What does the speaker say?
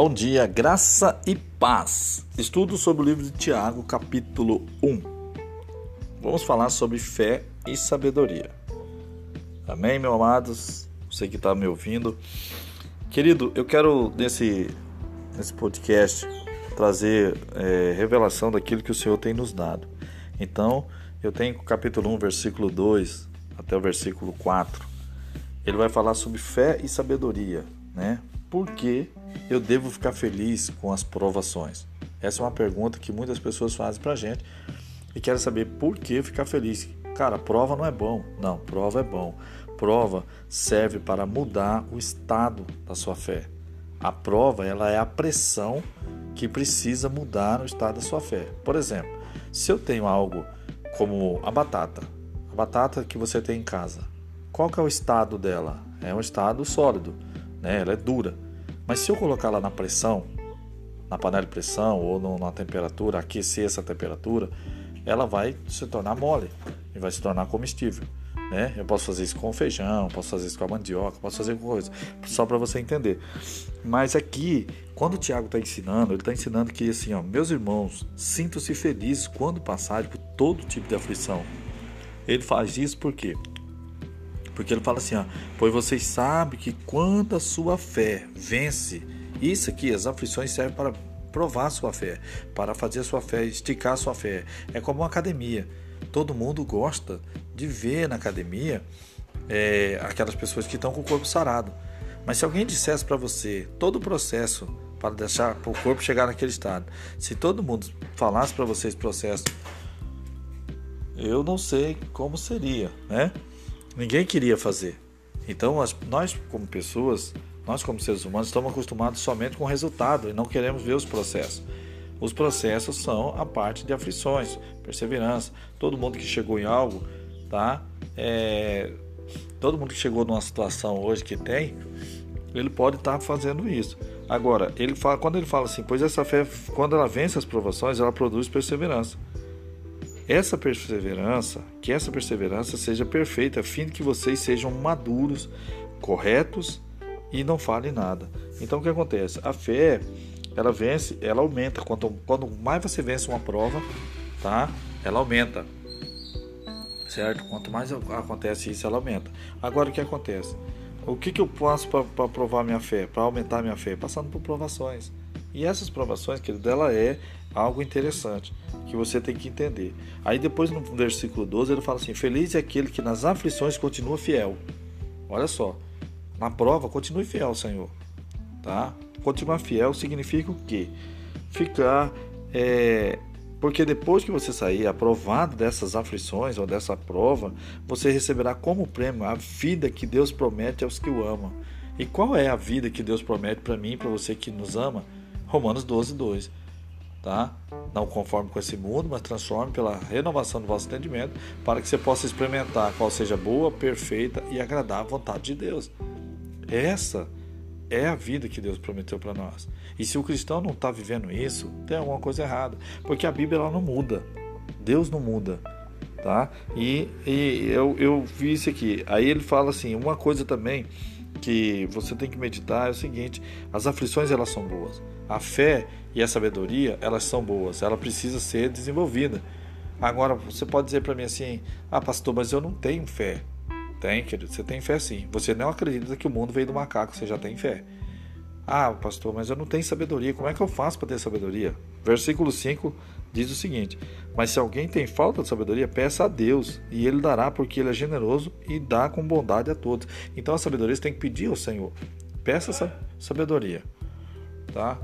Bom dia, graça e paz. Estudo sobre o livro de Tiago, capítulo 1. Vamos falar sobre fé e sabedoria. Amém, meus amados? Você que está me ouvindo. Querido, eu quero nesse, nesse podcast trazer é, revelação daquilo que o Senhor tem nos dado. Então, eu tenho capítulo 1, versículo 2 até o versículo 4. Ele vai falar sobre fé e sabedoria, né? Por que eu devo ficar feliz com as provações? Essa é uma pergunta que muitas pessoas fazem pra gente e querem saber por que ficar feliz. Cara, prova não é bom. Não, prova é bom. Prova serve para mudar o estado da sua fé. A prova, ela é a pressão que precisa mudar no estado da sua fé. Por exemplo, se eu tenho algo como a batata, a batata que você tem em casa, qual que é o estado dela? É um estado sólido né? Ela é dura. Mas se eu colocar ela na pressão, na panela de pressão ou no, na temperatura, aquecer essa temperatura, ela vai se tornar mole e vai se tornar comestível. Né? Eu posso fazer isso com feijão, posso fazer isso com a mandioca, posso fazer com coisa, só para você entender. Mas aqui, quando o Tiago está ensinando, ele está ensinando que assim, ó, meus irmãos, sintam-se felizes quando passarem por todo tipo de aflição. Ele faz isso por quê? Porque ele fala assim, ó, pois vocês sabem que quando a sua fé vence, isso aqui, as aflições servem para provar a sua fé, para fazer a sua fé, esticar a sua fé. É como uma academia. Todo mundo gosta de ver na academia é, aquelas pessoas que estão com o corpo sarado. Mas se alguém dissesse para você todo o processo para deixar o corpo chegar naquele estado, se todo mundo falasse para você esse processo, eu não sei como seria, né? Ninguém queria fazer. Então, nós, como pessoas, nós, como seres humanos, estamos acostumados somente com o resultado e não queremos ver os processos. Os processos são a parte de aflições, perseverança. Todo mundo que chegou em algo, tá? É, todo mundo que chegou numa situação hoje que tem, ele pode estar tá fazendo isso. Agora, ele fala, quando ele fala assim, pois essa fé, quando ela vence as provações, ela produz perseverança. Essa perseverança, que essa perseverança seja perfeita, a fim de que vocês sejam maduros, corretos e não falem nada. Então o que acontece? A fé, ela vence, ela aumenta. Quanto, quando mais você vence uma prova, tá? Ela aumenta. Certo? Quanto mais acontece isso, ela aumenta. Agora o que acontece? O que, que eu faço para provar minha fé, para aumentar minha fé? Passando por provações. E essas provações, querido, ela é algo interessante que você tem que entender. Aí depois no versículo 12 ele fala assim: Feliz é aquele que nas aflições continua fiel. Olha só, na prova continue fiel, Senhor. Tá? Continuar fiel significa o quê? Ficar. É, porque depois que você sair aprovado dessas aflições ou dessa prova, você receberá como prêmio a vida que Deus promete aos que o amam. E qual é a vida que Deus promete para mim para você que nos ama? Romanos 12, 2 tá? Não conforme com esse mundo, mas transforme pela renovação do vosso entendimento, para que você possa experimentar qual seja boa, perfeita e agradável a vontade de Deus. Essa é a vida que Deus prometeu para nós. E se o cristão não está vivendo isso, tem alguma coisa errada, porque a Bíblia ela não muda, Deus não muda, tá? E, e eu, eu vi isso aqui. Aí ele fala assim, uma coisa também que você tem que meditar é o seguinte: as aflições elas são boas. A fé e a sabedoria elas são boas. Ela precisa ser desenvolvida. Agora você pode dizer para mim assim: Ah, pastor, mas eu não tenho fé. Tem, querido, você tem fé sim. Você não acredita que o mundo veio do macaco, você já tem fé. Ah, pastor, mas eu não tenho sabedoria. Como é que eu faço para ter sabedoria? Versículo 5 diz o seguinte: Mas se alguém tem falta de sabedoria, peça a Deus, e ele dará, porque ele é generoso e dá com bondade a todos. Então a sabedoria você tem que pedir ao Senhor. Peça essa sabedoria, tá?